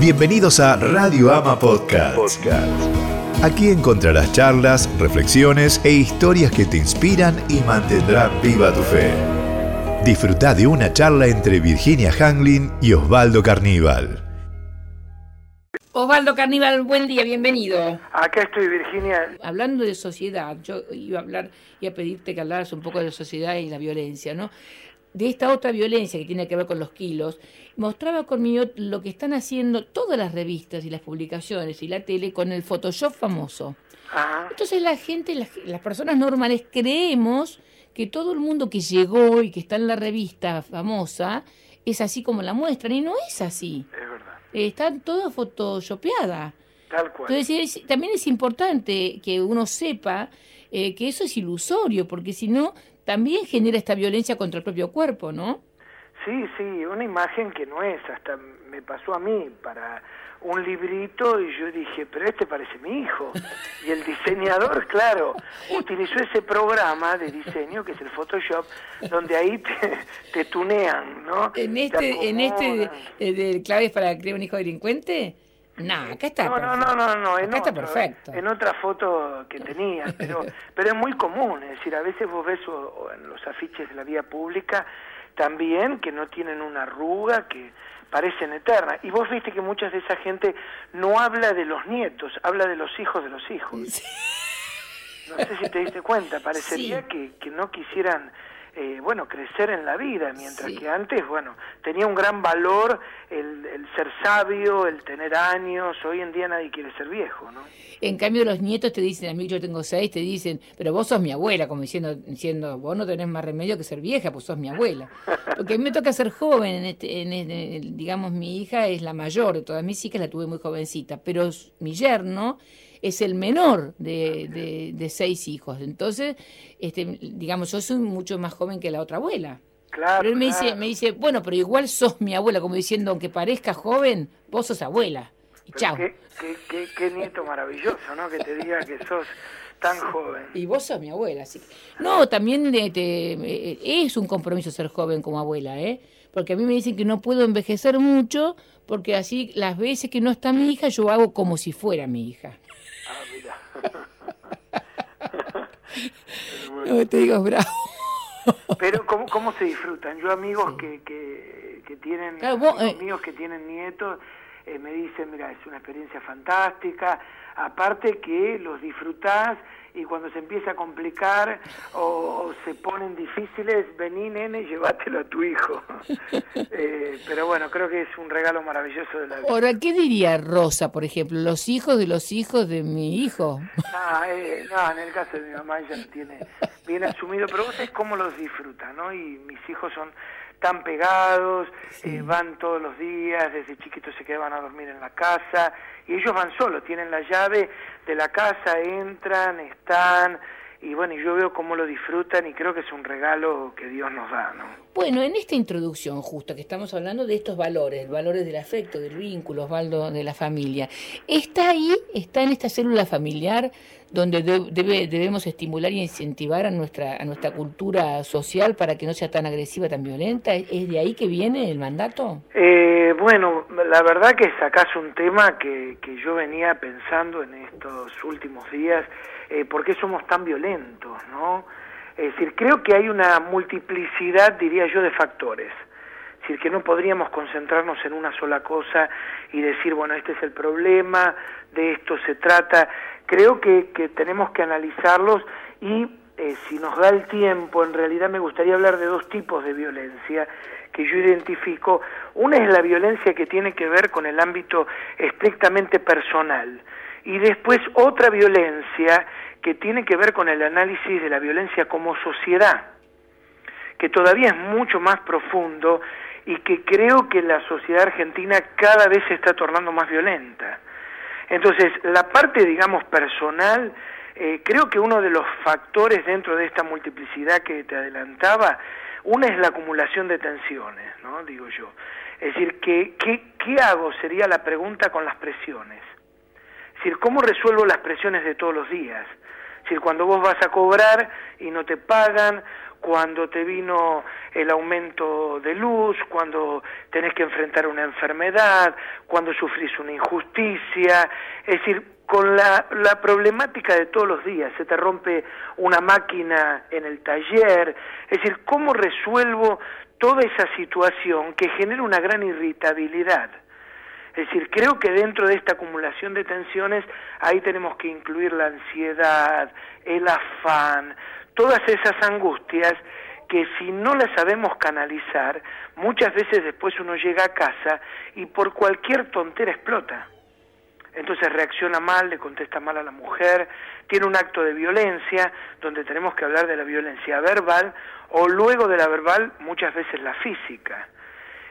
Bienvenidos a Radio Ama Podcast. Aquí encontrarás charlas, reflexiones e historias que te inspiran y mantendrán viva tu fe. Disfruta de una charla entre Virginia Hanglin y Osvaldo Carníbal. Osvaldo Carníbal, buen día, bienvenido. Acá estoy, Virginia. Hablando de sociedad, yo iba a hablar y a pedirte que hablaras un poco de la sociedad y la violencia, ¿no? De esta otra violencia que tiene que ver con los kilos, mostraba conmigo lo que están haciendo todas las revistas y las publicaciones y la tele con el Photoshop famoso. Entonces la gente, las, personas normales creemos que todo el mundo que llegó y que está en la revista famosa es así como la muestran y no es así. Es verdad. está toda photoshopeada. Tal cual. Entonces también es importante que uno sepa eh, que eso es ilusorio, porque si no también genera esta violencia contra el propio cuerpo, ¿no? Sí, sí, una imagen que no es, hasta me pasó a mí para un librito y yo dije, pero este parece mi hijo. Y el diseñador, claro, utilizó ese programa de diseño que es el Photoshop, donde ahí te, te tunean, ¿no? En este, en este de, de claves para crear un hijo delincuente, no, acá está. No, no, no, no, no, en está perfecto. En otra foto que tenía, pero, pero es muy común, es decir, a veces vos ves en los afiches de la vía pública también que no tienen una arruga, que parecen eternas. Y vos viste que mucha de esa gente no habla de los nietos, habla de los hijos de los hijos. No sé si te diste cuenta, parecería que, que no quisieran eh, bueno, crecer en la vida, mientras que antes, bueno, tenía un gran valor el, ser sabio, el tener años, hoy en día nadie quiere ser viejo, ¿no? En cambio los nietos te dicen, a mí yo tengo seis, te dicen, pero vos sos mi abuela, como diciendo, diciendo vos no tenés más remedio que ser vieja, pues sos mi abuela. Porque a mí me toca ser joven, en este, en este, digamos, mi hija es la mayor de todas mis hijas, la tuve muy jovencita, pero mi yerno es el menor de, de, seis hijos. Entonces, este, digamos, yo soy mucho más joven que la otra abuela. Claro, pero él me dice, me dice, bueno, pero igual sos mi abuela, como diciendo, aunque parezca joven, vos sos abuela. Y chao. Qué, qué, qué, nieto maravilloso, ¿no? Que te diga que sos tan joven. Y vos sos mi abuela, así No, también eh, es un compromiso ser joven como abuela, ¿eh? Porque a mí me dicen que no puedo envejecer mucho, porque así las veces que no está mi hija, yo hago como si fuera mi hija. No te digo bravo. Pero ¿cómo, cómo se disfrutan? Yo amigos que, que, que tienen, claro, amigos eh, que tienen nietos, eh, me dicen, mira, es una experiencia fantástica, aparte que los disfrutás y cuando se empieza a complicar o, se ponen difíciles, vení nene, llévatelo a tu hijo. Eh, pero bueno, creo que es un regalo maravilloso de la vida. Ahora, ¿qué diría Rosa, por ejemplo? ¿Los hijos de los hijos de mi hijo? No, eh, no en el caso de mi mamá ella lo tiene bien asumido, pero vos sabés cómo los disfruta, ¿no? Y mis hijos son tan pegados, eh, van todos los días, desde chiquitos se quedaban a dormir en la casa, y ellos van solos, tienen la llave de la casa, entran, están, y bueno, yo veo cómo lo disfrutan y creo que es un regalo que Dios nos da, ¿no? Bueno, en esta introducción justo que estamos hablando de estos valores, valores del afecto, del vínculo, Osvaldo, de la familia, ¿está ahí, está en esta célula familiar donde debe, debemos estimular y incentivar a nuestra, a nuestra cultura social para que no sea tan agresiva, tan violenta? ¿Es de ahí que viene el mandato? Eh, bueno, la verdad que sacás un tema que, que yo venía pensando en estos últimos días, eh, ¿por qué somos tan violentos? ¿no? Es decir, creo que hay una multiplicidad, diría yo, de factores. Es decir, que no podríamos concentrarnos en una sola cosa y decir, bueno, este es el problema, de esto se trata creo que, que tenemos que analizarlos y eh, si nos da el tiempo, en realidad me gustaría hablar de dos tipos de violencia que yo identifico. Una es la violencia que tiene que ver con el ámbito estrictamente personal y después otra violencia que tiene que ver con el análisis de la violencia como sociedad, que todavía es mucho más profundo y que creo que la sociedad argentina cada vez se está tornando más violenta. Entonces, la parte, digamos, personal, eh, creo que uno de los factores dentro de esta multiplicidad que te adelantaba, una es la acumulación de tensiones, ¿no? Digo yo. Es decir, ¿qué, qué, hago? Sería la pregunta con las presiones. Decir, ¿cómo resuelvo las presiones de todos los días? Es decir, cuando vos vas a cobrar y no te pagan, cuando te vino el aumento de luz, cuando tenés que enfrentar una enfermedad, cuando sufrís una injusticia, es decir, con la, la, problemática de todos los días, se te rompe una máquina en el taller, es decir, ¿cómo resuelvo toda esa situación que genera una gran irritabilidad? Es decir, creo que dentro de esta acumulación de tensiones ahí tenemos que incluir la ansiedad, el afán, todas esas angustias que si no las sabemos canalizar, muchas veces después uno llega a casa y por cualquier tontera explota. Entonces reacciona mal, le contesta mal a la mujer, tiene un acto de violencia, donde tenemos que hablar de la violencia verbal, o luego de la verbal muchas veces la física,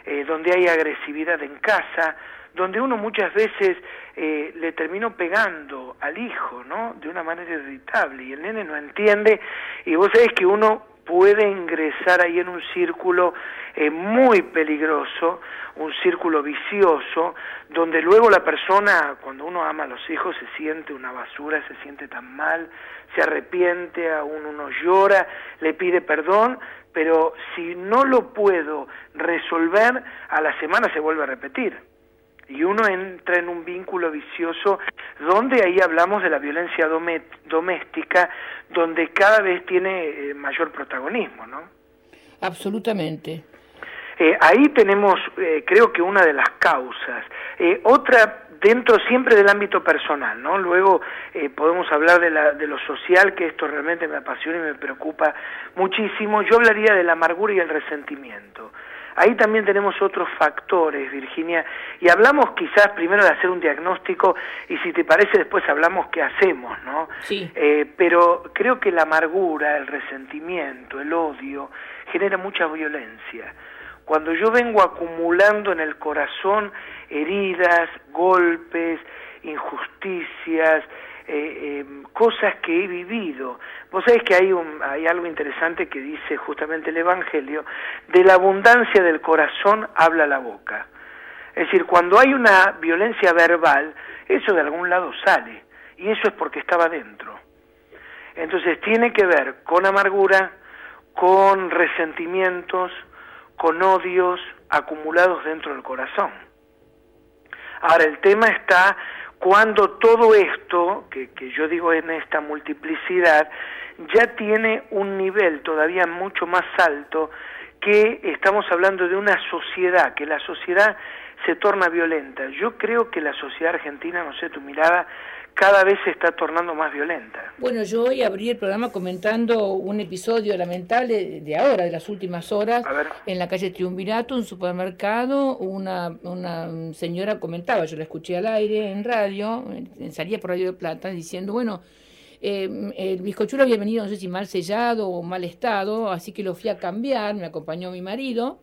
eh, donde hay agresividad en casa, donde uno muchas veces eh, le terminó pegando al hijo, ¿no? De una manera irritable y el nene no entiende y vos sabés que uno puede ingresar ahí en un círculo eh, muy peligroso, un círculo vicioso, donde luego la persona, cuando uno ama a los hijos, se siente una basura, se siente tan mal, se arrepiente, aún uno llora, le pide perdón, pero si no lo puedo resolver, a la semana se vuelve a repetir y uno entra en un vínculo vicioso donde ahí hablamos de la violencia doméstica, donde cada vez tiene eh, mayor protagonismo, ¿no? Absolutamente. Eh, ahí tenemos, eh, creo que una de las causas. otra dentro siempre del ámbito personal, ¿no? Luego podemos hablar de, la, de lo social, que esto realmente me apasiona y me preocupa muchísimo. Yo hablaría de la amargura y el resentimiento. Ahí también tenemos otros factores, Virginia, y hablamos quizás primero de hacer un diagnóstico y si te parece después hablamos qué hacemos, ¿no? Sí. Eh, pero creo que la amargura, el resentimiento, el odio genera mucha violencia. Cuando yo vengo acumulando en el corazón heridas, golpes, injusticias, eh, em, cosas que he vivido. Vos sabés que hay, un, hay algo interesante que dice justamente el Evangelio, de la abundancia del corazón habla la boca. Es decir, cuando hay una violencia verbal, eso de algún lado sale, y eso es porque estaba dentro. Entonces tiene que ver con amargura, con resentimientos, con odios acumulados dentro del corazón. Ahora, el tema está cuando todo esto, que, que, yo digo en esta multiplicidad, ya tiene un nivel todavía mucho más alto que estamos hablando de una sociedad, que la sociedad se torna violenta. Yo creo que la sociedad argentina, no sé tu mirada, cada vez se está tornando más violenta. Bueno, yo hoy abrí el programa comentando un episodio lamentable de ahora, de las últimas horas, en la calle Triunvirato, un supermercado, una, una señora comentaba, yo la escuché al aire en radio, salía por Radio de Plata, diciendo, bueno, eh, el bizcochuelo había venido, no sé si mal sellado o mal estado, así que lo fui a cambiar, me acompañó mi marido,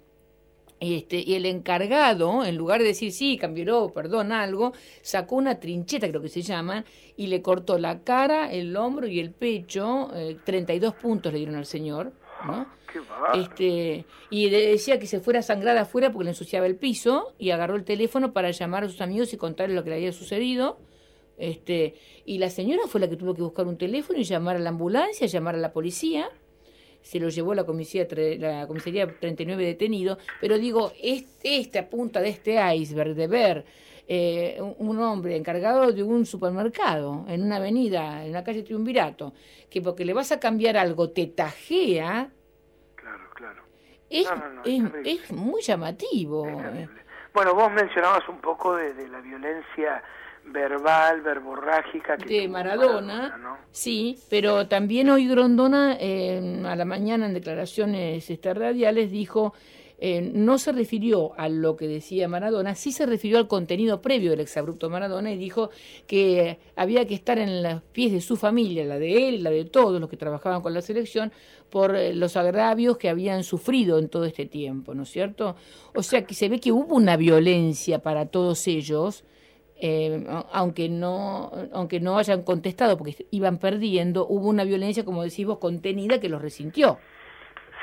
este, y el encargado, en lugar de decir sí, cambió, perdón, algo, sacó una trincheta, creo que se llama, y le cortó la cara, el hombro y el pecho, eh, 32 puntos le dieron al señor, ¿no? este, y le decía que se fuera sangrada afuera porque le ensuciaba el piso, y agarró el teléfono para llamar a sus amigos y contarles lo que le había sucedido. Este, y la señora fue la que tuvo que buscar un teléfono y llamar a la ambulancia, llamar a la policía se lo llevó la comisaría, la comisaría 39 detenido, pero digo, esta punta de este iceberg de ver eh, un hombre encargado de un supermercado en una avenida, en la calle Triunvirato, que porque le vas a cambiar algo te tajea, claro, claro. Es, es, muy llamativo. bueno, vos mencionabas un poco de la violencia verbal, verborrágica. de Maradona, sí, pero también hoy Grondona eh, a la mañana en declaraciones radiales dijo eh, no se refirió a lo que decía Maradona, sí se refirió al contenido previo del exabrupto Maradona y dijo que había que estar en los pies de su familia, la de él y la de todos los que trabajaban con la selección, por eh, los agravios que habían sufrido en todo este tiempo, ¿no es cierto? O sea que se ve que hubo una violencia para todos ellos eh, aunque no aunque no hayan contestado porque iban perdiendo, hubo una violencia, como decimos, contenida que los resintió.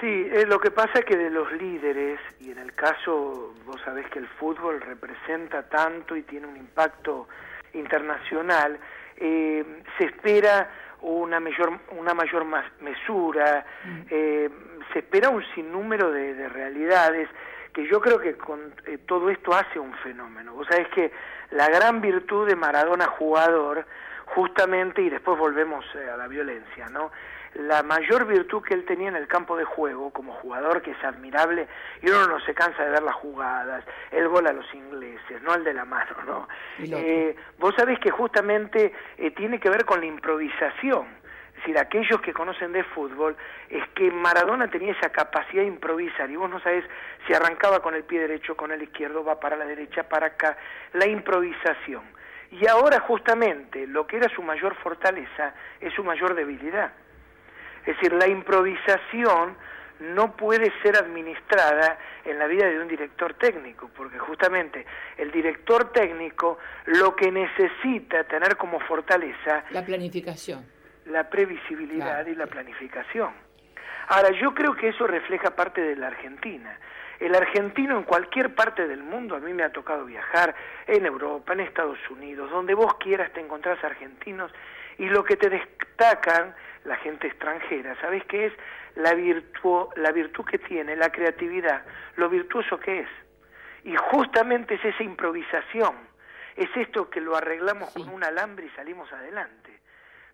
Sí, eh, lo que pasa es que de los líderes, y en el caso, vos sabés que el fútbol representa tanto y tiene un impacto internacional, eh, se espera una mayor, una mayor mesura, mm. eh, se espera un sinnúmero de, realidades que yo creo que con eh, todo esto hace un fenómeno. Vos sabés que la gran virtud de Maradona jugador, justamente, y después volvemos eh, a la violencia, ¿no? la mayor virtud que él tenía en el campo de juego como jugador, que es admirable, y uno no se cansa de ver las jugadas, el gol a los ingleses, no el de la mano, ¿no? Eh, vos sabés que justamente eh, tiene que ver con la improvisación. Es decir, aquellos que conocen de fútbol, es que Maradona tenía esa capacidad de improvisar y vos no sabés si arrancaba con el pie derecho, con el izquierdo, va para la derecha, para acá, la improvisación. Y ahora justamente lo que era su mayor fortaleza es su mayor debilidad. Es decir, la improvisación no puede ser administrada en la vida de un director técnico, porque justamente el director técnico lo que necesita tener como fortaleza... La planificación. La previsibilidad y la planificación. Ahora, yo creo que eso refleja parte de la Argentina. El argentino en cualquier parte del mundo, a mí me ha tocado viajar, en Europa, en Estados Unidos, donde vos quieras te encontrás argentinos, y lo que te destacan la gente extranjera, ¿sabes qué es? La virtud, la virtud que tiene, la creatividad, lo virtuoso que es. Y justamente es esa improvisación, es esto que lo arreglamos con un alambre y salimos adelante.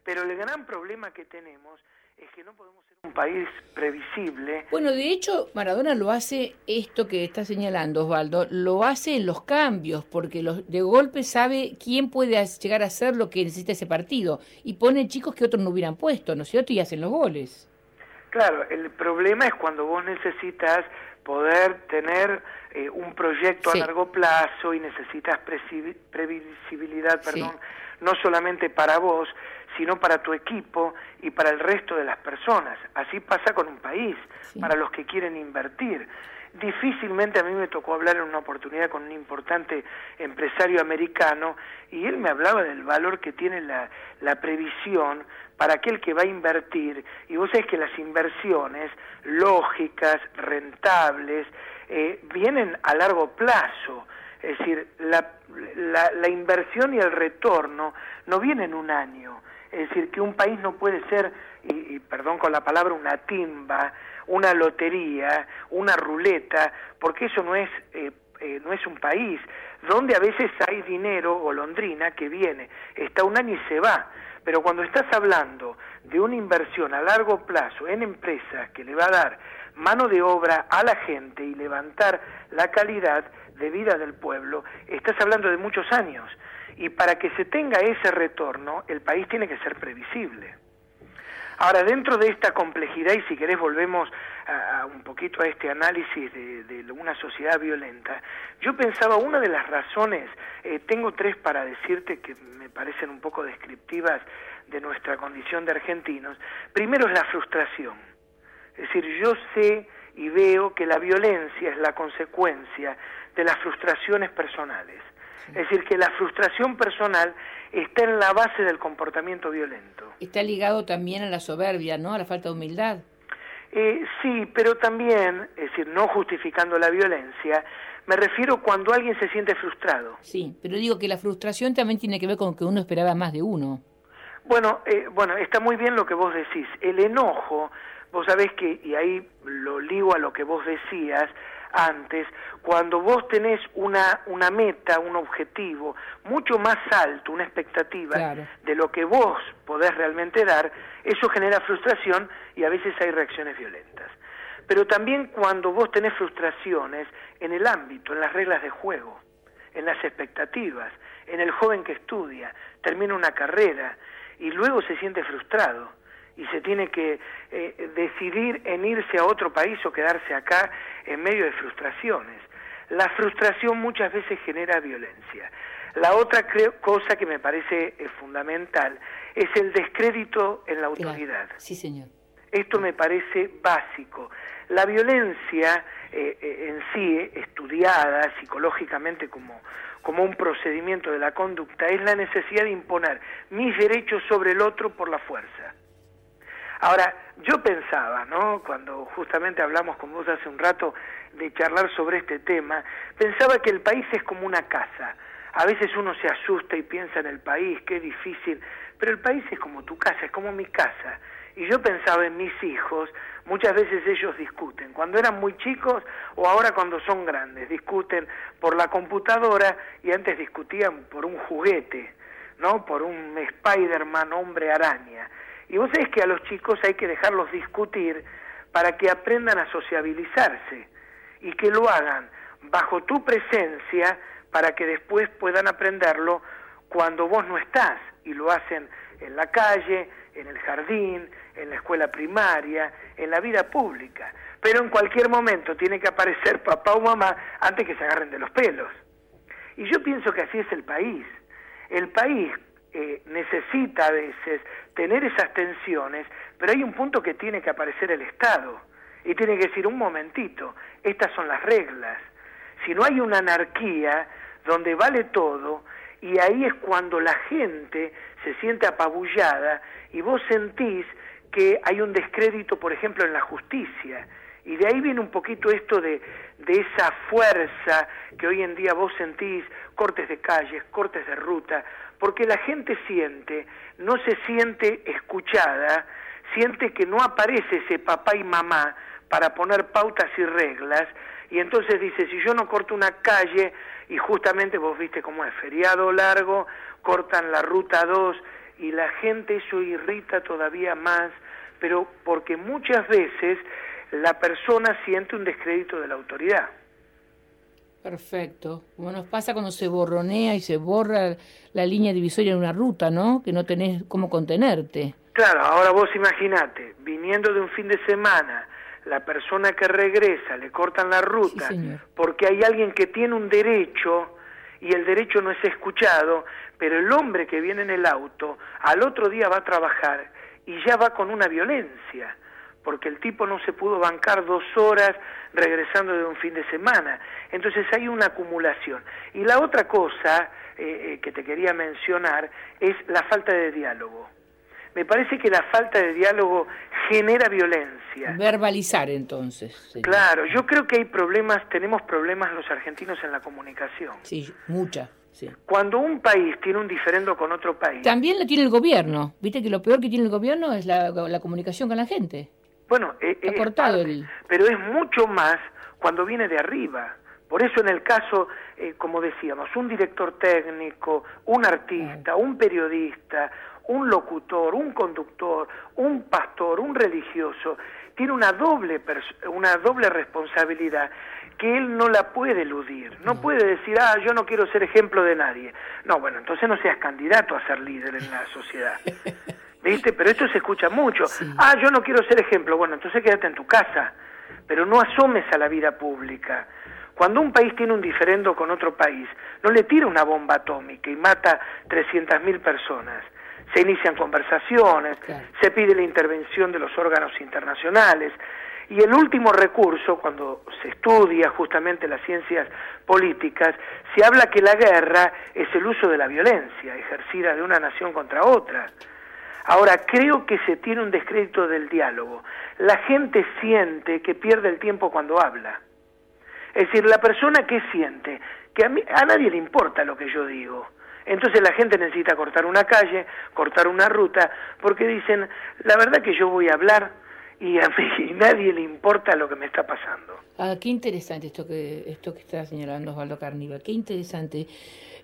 Pero el gran problema que tenemos es que no podemos ser un país previsible. Bueno, de hecho, Maradona lo hace esto que está señalando Osvaldo, lo hace en los cambios, porque los, de golpe sabe quién puede llegar a hacer lo que necesita ese partido y pone chicos que otros no hubieran puesto, ¿no es cierto? Y hacen los goles. Claro, el problema es cuando vos necesitas poder tener eh, un proyecto a largo plazo y necesitas previsibilidad, perdón, no solamente para vos, sino para tu equipo y para el resto de las personas. Así pasa con un país, para los que quieren invertir. Difícilmente a mí me tocó hablar en una oportunidad con un importante empresario americano y él me hablaba del valor que tiene la, la previsión para aquel que va a invertir. Y vos sabés que las inversiones lógicas, rentables, eh, vienen a largo plazo. Es decir, la, la, la, inversión y el retorno no vienen en un año, es decir, que un país no puede ser, y, perdón con la palabra, una timba, una lotería, una ruleta, porque eso no es, eh, eh, no es un país, donde a veces hay dinero golondrina que viene, está un año y se va. Pero cuando estás hablando de una inversión a largo plazo en empresas que le va a dar mano de obra a la gente y levantar la calidad de vida del pueblo, estás hablando de muchos años y para que se tenga ese retorno, el país tiene que ser previsible. Ahora, dentro de esta complejidad, y si querés volvemos a, un poquito a este análisis de, una sociedad violenta, yo pensaba una de las razones, eh, tengo tres para decirte que me parecen un poco descriptivas de nuestra condición de argentinos. Primero es la frustración. Es decir, yo sé y veo que la violencia es la consecuencia de las frustraciones personales. Es decir, que la frustración personal está en la base del comportamiento violento. Está ligado también a la soberbia, ¿no? A la falta de humildad. Eh, sí, pero también, es decir, no justificando la violencia, me refiero cuando alguien se siente frustrado. Sí, pero digo que la frustración también tiene que ver con que uno esperaba más de uno. Bueno, eh, bueno, está muy bien lo que vos decís. El enojo, vos sabés que, y ahí lo ligo a lo que vos decías, antes, cuando vos tenés una, una meta, un objetivo mucho más alto, una expectativa de lo que vos podés realmente dar, eso genera frustración y a veces hay reacciones violentas. Pero también cuando vos tenés frustraciones en el ámbito, en las reglas de juego, en las expectativas, en el joven que estudia, termina una carrera y luego se siente frustrado y se tiene que eh, decidir en irse a otro país o quedarse acá en medio de frustraciones. La frustración muchas veces genera violencia. La otra cosa que me parece eh, fundamental es el descrédito en la autoridad. Sí, señor. Esto me parece básico. La violencia eh, en sí, estudiada psicológicamente como, como un procedimiento de la conducta, es la necesidad de imponer mis derechos sobre el otro por la fuerza. Ahora, yo pensaba, ¿no? Cuando justamente hablamos con vos hace un rato de charlar sobre este tema, pensaba que el país es como una casa. a veces uno se asusta y piensa en el país, qué difícil, pero el país es como tu casa, es como mi casa. Y yo pensaba en mis hijos, muchas veces ellos discuten, cuando eran muy chicos o ahora cuando son grandes, discuten por la computadora y antes discutían por un juguete, ¿no? Por un Spider-Man hombre araña. Y vos sabés que a los chicos hay que dejarlos discutir para que aprendan a sociabilizarse y que lo hagan bajo tu presencia para que después puedan aprenderlo cuando vos no estás y lo hacen en la calle, en el jardín, en la escuela primaria, en la vida pública. Pero en cualquier momento tiene que aparecer papá o mamá antes que se agarren de los pelos. Y yo pienso que así es el país. El país eh, necesita a veces tener esas tensiones, pero hay un punto que tiene que aparecer el Estado y tiene que decir un momentito, estas son las reglas. Si no hay una anarquía donde vale todo, y ahí es cuando la gente se siente apabullada y vos sentís que hay un descrédito, por ejemplo, en la justicia. Y de ahí viene un poquito esto de, de esa fuerza que hoy en día vos sentís, cortes de calles, cortes de ruta, porque la gente siente, no se siente escuchada, siente que no aparece ese papá y mamá para poner pautas y reglas, y entonces dice, si yo no corto una calle, y justamente vos viste cómo es, feriado largo, cortan la ruta 2, y la gente eso irrita todavía más, pero porque muchas veces la persona siente un descrédito de la autoridad. Perfecto. Como nos pasa cuando se borronea y se borra la línea divisoria en una ruta, ¿no? Que no tenés cómo contenerte. Claro, ahora vos imaginate, viniendo de un fin de semana, la persona que regresa le cortan la ruta porque hay alguien que tiene un derecho y el derecho no es escuchado, pero el hombre que viene en el auto al otro día va a trabajar y ya va con una violencia, porque el tipo no se pudo bancar dos horas regresando de un fin de semana. Entonces hay una acumulación. Y la otra cosa eh, eh, que te quería mencionar es la falta de diálogo. Me parece que la falta de diálogo genera violencia. Verbalizar entonces. Claro, yo creo que hay problemas, tenemos problemas los argentinos en la comunicación. Sí, mucha. Sí. Cuando un país tiene un diferendo con otro país. También lo tiene el gobierno. Viste que lo peor que tiene el gobierno es la, comunicación con la gente. Bueno, eh, es cortado pero es mucho más cuando viene de arriba. Por eso en el caso, eh, como decíamos, un director técnico, un artista, un periodista, un locutor, un conductor, un pastor, un religioso, tiene una doble, una doble responsabilidad que él no la puede eludir. No puede decir, ah, yo no quiero ser ejemplo de nadie. No, bueno, entonces no seas candidato a ser líder en la sociedad. ¿Viste? Pero esto se escucha mucho. Ah, yo no quiero ser ejemplo. Bueno, entonces quédate en tu casa, pero no asomes a la vida pública. Cuando un país tiene un diferendo con otro país, no le tira una bomba atómica y mata 300.000 personas se inician conversaciones, se pide la intervención de los órganos internacionales. Y el último recurso, cuando se estudia justamente las ciencias políticas, se habla que la guerra es el uso de la violencia ejercida de una nación contra otra. Ahora, creo que se tiene un descrédito del diálogo. La gente siente que pierde el tiempo cuando habla. Es decir, la persona que siente que a, a nadie le importa lo que yo digo, entonces la gente necesita cortar una calle, cortar una ruta, porque dicen, la verdad que yo voy a hablar y a mí nadie le importa lo que me está pasando. Ah, qué interesante esto que esto que está señalando Osvaldo Carniva, qué interesante.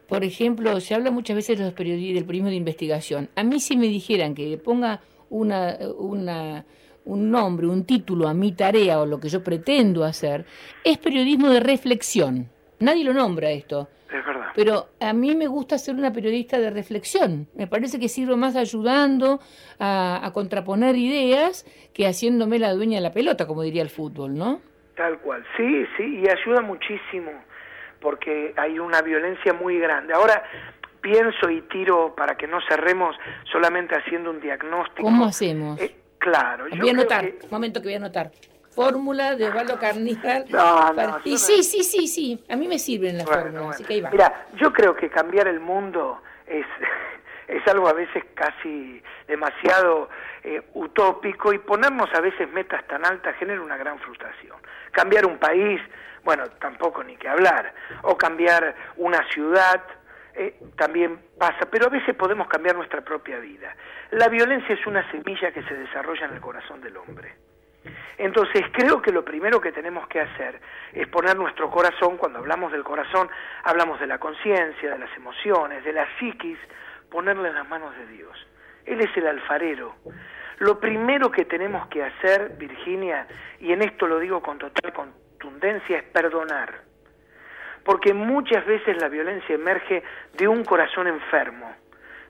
Por ejemplo, se habla muchas veces de los periodistas, del periodismo de investigación. A mí si me dijeran que ponga una, una, un nombre, un título a mi tarea o lo que yo pretendo hacer, es periodismo de reflexión. Nadie lo nombra esto. Es verdad. Pero a mí me gusta ser una periodista de reflexión. Me parece que sirvo más ayudando a, contraponer ideas que haciéndome la dueña de la pelota, como diría el fútbol, ¿no? Tal cual. Sí, sí, y ayuda muchísimo porque hay una violencia muy grande. Ahora, pienso y tiro para que no cerremos solamente haciendo un diagnóstico. ¿Cómo hacemos? Eh, claro. Voy a anotar, un momento que voy a anotar fórmula de Osvaldo Carníbal. No, no, y sí, sí, sí, sí, a mí me sirven las fórmulas, así que ahí va. Mira, yo creo que cambiar el mundo es, es algo a veces casi demasiado eh, utópico y ponernos a veces metas tan altas genera una gran frustración. Cambiar un país, bueno, tampoco ni que hablar, o cambiar una ciudad, eh, también pasa, pero a veces podemos cambiar nuestra propia vida. La violencia es una semilla que se desarrolla en el corazón del hombre. Entonces creo que lo primero que tenemos que hacer es poner nuestro corazón, cuando hablamos del corazón, hablamos de la conciencia, de las emociones, de la psiquis, ponerle en las manos de Dios. Él es el alfarero. Lo primero que tenemos que hacer, Virginia, y en esto lo digo con total es perdonar. Porque muchas veces la violencia emerge de un corazón enfermo,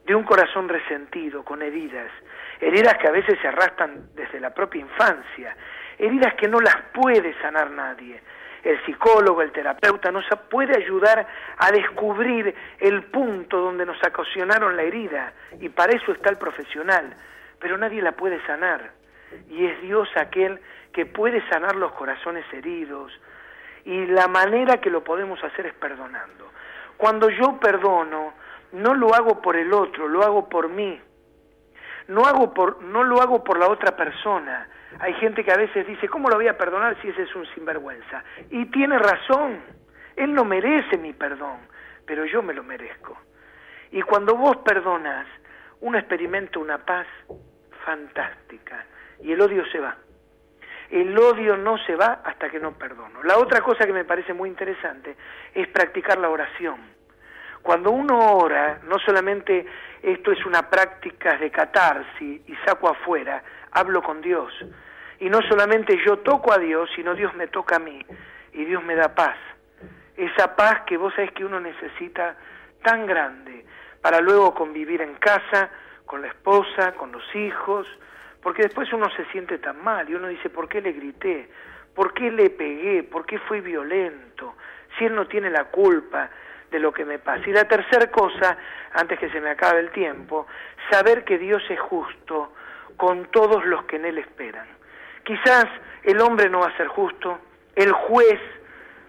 de un corazón resentido, con heridas, heridas que a veces se arrastran desde la propia infancia, heridas que no las puede sanar nadie. El psicólogo, el terapeuta nos puede ayudar a descubrir el punto donde nos ocasionaron la herida y para eso está el profesional, pero nadie la puede sanar. Y es Dios aquel que puede sanar los corazones heridos y la manera que lo podemos hacer es perdonando. Cuando yo perdono, no lo hago por el otro, lo hago por mí no, hago por, no lo hago por la otra persona. Hay gente que a veces dice, ¿cómo lo voy a perdonar si ese es un sinvergüenza? Y tiene razón, él no merece mi perdón, pero yo me lo merezco. Y cuando vos perdonas, uno experimenta una paz fantástica y el odio se va. El odio no se va hasta que no perdono. La otra cosa que me parece muy interesante es practicar la oración. Cuando uno ora, no solamente esto es una práctica de catarsis y saco afuera, hablo con Dios. Y no solamente yo toco a Dios, sino Dios me toca a mí y Dios me da paz. Esa paz que vos sabés que uno necesita tan grande para luego convivir en casa, con la esposa, con los hijos, porque después uno se siente tan mal y uno dice, ¿por qué le grité? ¿Por qué le pegué? ¿Por qué fui violento? Si él no tiene la culpa, de lo que me pasa. Y la tercera cosa, antes que se me acabe el tiempo, saber que Dios es justo con todos los que en Él esperan. Quizás el hombre no va a ser justo, el juez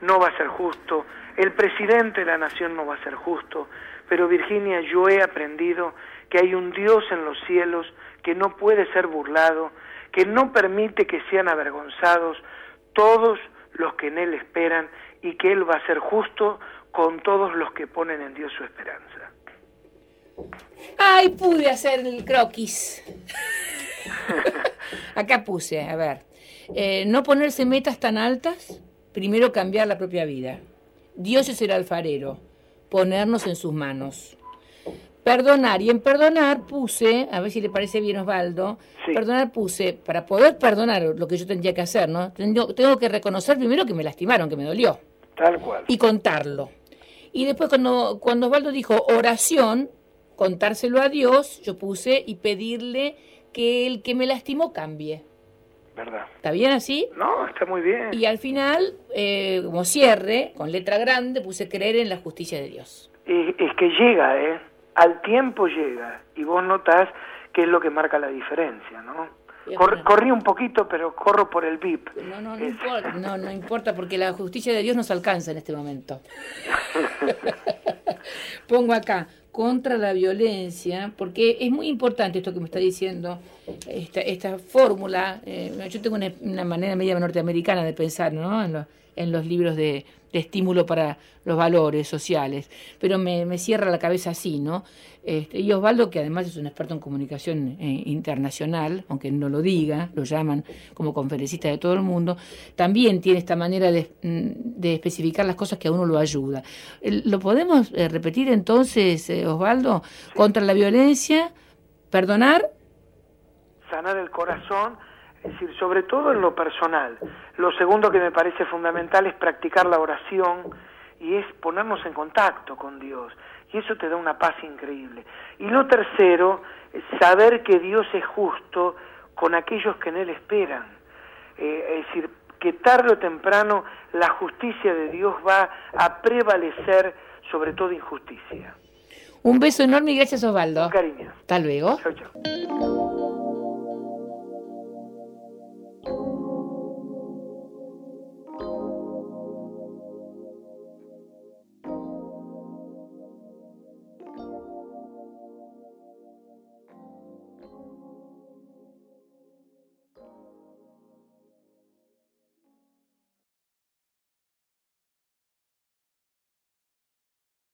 no va a ser justo, el presidente de la nación no va a ser justo, pero Virginia, yo he aprendido que hay un Dios en los cielos que no puede ser burlado, que no permite que sean avergonzados todos los que en Él esperan y que Él va a ser justo con todos los que ponen en Dios su esperanza. Ay, pude hacer el croquis. Acá puse, a ver, eh, no ponerse metas tan altas, primero cambiar la propia vida. Dios es el alfarero, ponernos en sus manos. Perdonar, y en perdonar puse, a ver si le parece bien Osvaldo, perdonar puse, para poder perdonar lo que yo tendría que hacer, ¿no? Tengo, tengo que reconocer primero que me lastimaron, que me dolió. Tal cual. Y contarlo. Y después cuando, cuando Osvaldo dijo oración, contárselo a Dios, yo puse y pedirle que el que me lastimó cambie. ¿Verdad? ¿Está bien así? No, está muy bien. Y al final, eh, como cierre, con letra grande, puse creer en la justicia de Dios. es que llega, ¿eh? Al tiempo llega. Y vos notás que es lo que marca la diferencia, ¿no? corrí un poquito, pero corro por el VIP. No, no, no importa, no, no importa, porque la justicia de Dios nos alcanza en este momento. Pongo acá, contra la violencia, porque es muy importante esto que me está diciendo, esta, esta fórmula. Eh, yo tengo una, manera media norteamericana de pensar, ¿no? En, en los libros de, estímulo para los valores sociales, pero me, cierra la cabeza así, ¿no? Este, y Osvaldo, que además es un experto en comunicación eh, internacional, aunque no lo diga, lo llaman como conferencista de todo el mundo, también tiene esta manera de, mm, especificar las cosas que a uno lo ayuda. ¿Lo podemos eh, repetir entonces, eh, Osvaldo? Contra la violencia, perdonar. Sanar el corazón es decir, sobre todo en lo personal. Lo segundo que me parece fundamental es practicar la oración y es ponernos en contacto con Dios. Y eso te da una paz increíble. Y lo tercero, saber que Dios es justo con aquellos que en Él esperan. Eh, es decir, que tarde o temprano la justicia de Dios va a prevalecer sobre toda injusticia. Un beso enorme y gracias Osvaldo. Cariño. Hasta luego.